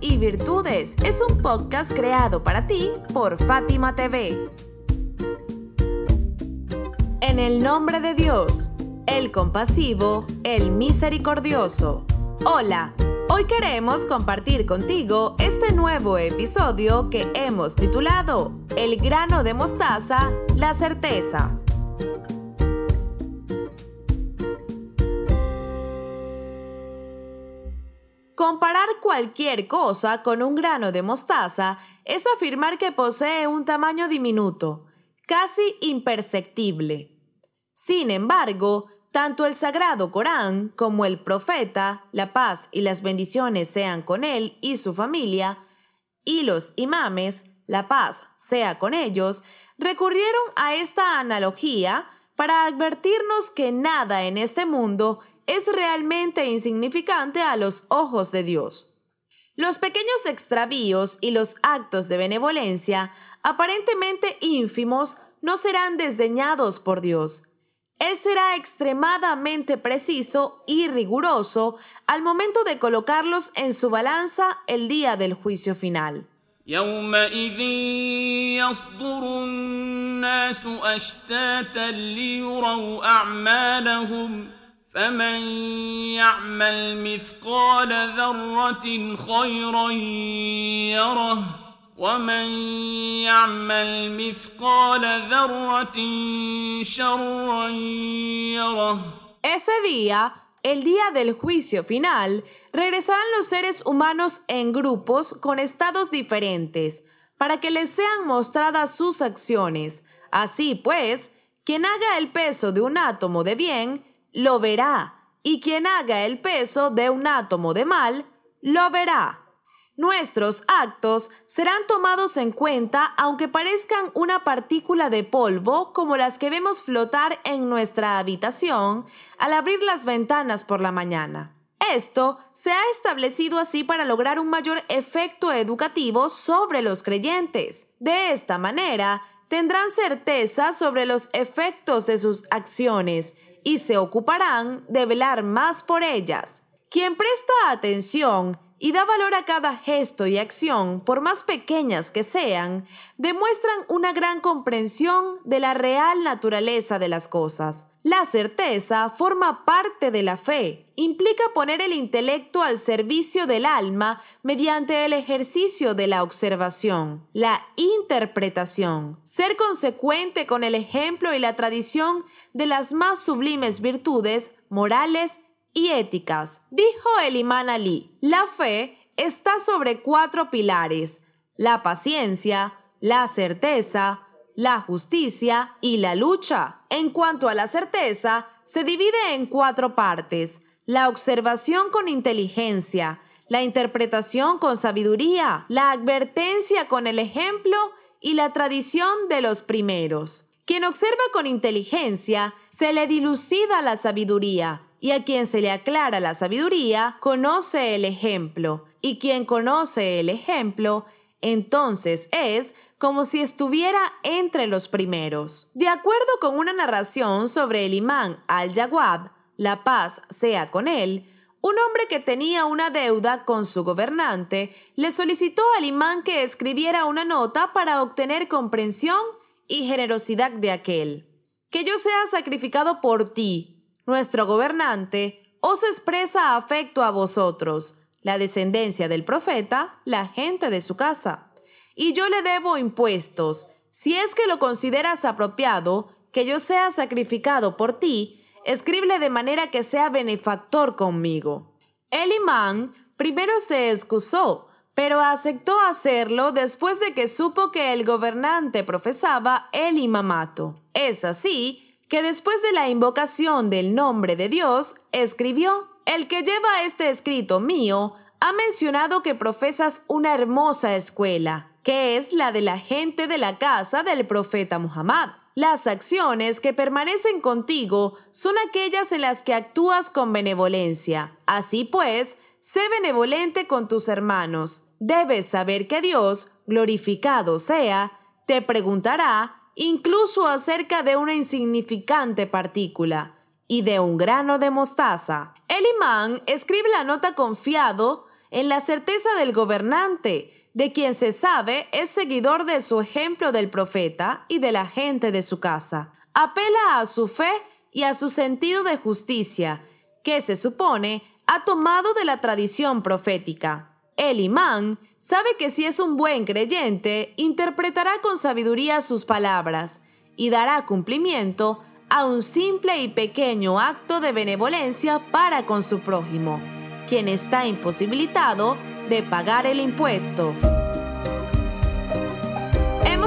Y Virtudes es un podcast creado para ti por Fátima TV. En el nombre de Dios, el compasivo, el misericordioso. Hola, hoy queremos compartir contigo este nuevo episodio que hemos titulado El grano de mostaza, la certeza. Cualquier cosa con un grano de mostaza es afirmar que posee un tamaño diminuto, casi imperceptible. Sin embargo, tanto el sagrado Corán como el profeta, la paz y las bendiciones sean con él y su familia, y los imames, la paz sea con ellos, recurrieron a esta analogía para advertirnos que nada en este mundo es realmente insignificante a los ojos de Dios. Los pequeños extravíos y los actos de benevolencia, aparentemente ínfimos, no serán desdeñados por Dios. Él será extremadamente preciso y riguroso al momento de colocarlos en su balanza el día del juicio final. فمن يعمل مثقال ذرة خيرا يره ومن يعمل مثقال ذرة شرا يره Ese día, el día del juicio final, regresarán los seres humanos en grupos con estados diferentes, para que les sean mostradas sus acciones. Así pues, quien haga el peso de un átomo de bien, lo verá, y quien haga el peso de un átomo de mal, lo verá. Nuestros actos serán tomados en cuenta aunque parezcan una partícula de polvo como las que vemos flotar en nuestra habitación al abrir las ventanas por la mañana. Esto se ha establecido así para lograr un mayor efecto educativo sobre los creyentes. De esta manera, tendrán certeza sobre los efectos de sus acciones y se ocuparán de velar más por ellas. Quien presta atención y da valor a cada gesto y acción, por más pequeñas que sean, demuestran una gran comprensión de la real naturaleza de las cosas. La certeza forma parte de la fe, implica poner el intelecto al servicio del alma mediante el ejercicio de la observación, la interpretación, ser consecuente con el ejemplo y la tradición de las más sublimes virtudes morales y éticas. Dijo el imán Ali, la fe está sobre cuatro pilares, la paciencia, la certeza, la justicia y la lucha. En cuanto a la certeza, se divide en cuatro partes. La observación con inteligencia, la interpretación con sabiduría, la advertencia con el ejemplo y la tradición de los primeros. Quien observa con inteligencia, se le dilucida la sabiduría, y a quien se le aclara la sabiduría, conoce el ejemplo, y quien conoce el ejemplo, entonces es como si estuviera entre los primeros. De acuerdo con una narración sobre el imán al-Jawad, la paz sea con él, un hombre que tenía una deuda con su gobernante le solicitó al imán que escribiera una nota para obtener comprensión y generosidad de aquel. Que yo sea sacrificado por ti, nuestro gobernante, os expresa afecto a vosotros, la descendencia del profeta, la gente de su casa y yo le debo impuestos. Si es que lo consideras apropiado, que yo sea sacrificado por ti, escríbele de manera que sea benefactor conmigo. El imán primero se excusó, pero aceptó hacerlo después de que supo que el gobernante profesaba el imamato. Es así que después de la invocación del nombre de Dios, escribió, El que lleva este escrito mío ha mencionado que profesas una hermosa escuela, que es la de la gente de la casa del profeta Muhammad. Las acciones que permanecen contigo son aquellas en las que actúas con benevolencia. Así pues, sé benevolente con tus hermanos. Debes saber que Dios, glorificado sea, te preguntará incluso acerca de una insignificante partícula y de un grano de mostaza. El imán escribe la nota confiado en la certeza del gobernante, de quien se sabe es seguidor de su ejemplo del profeta y de la gente de su casa. Apela a su fe y a su sentido de justicia, que se supone ha tomado de la tradición profética. El imán sabe que si es un buen creyente, interpretará con sabiduría sus palabras y dará cumplimiento a un simple y pequeño acto de benevolencia para con su prójimo, quien está imposibilitado de pagar el impuesto.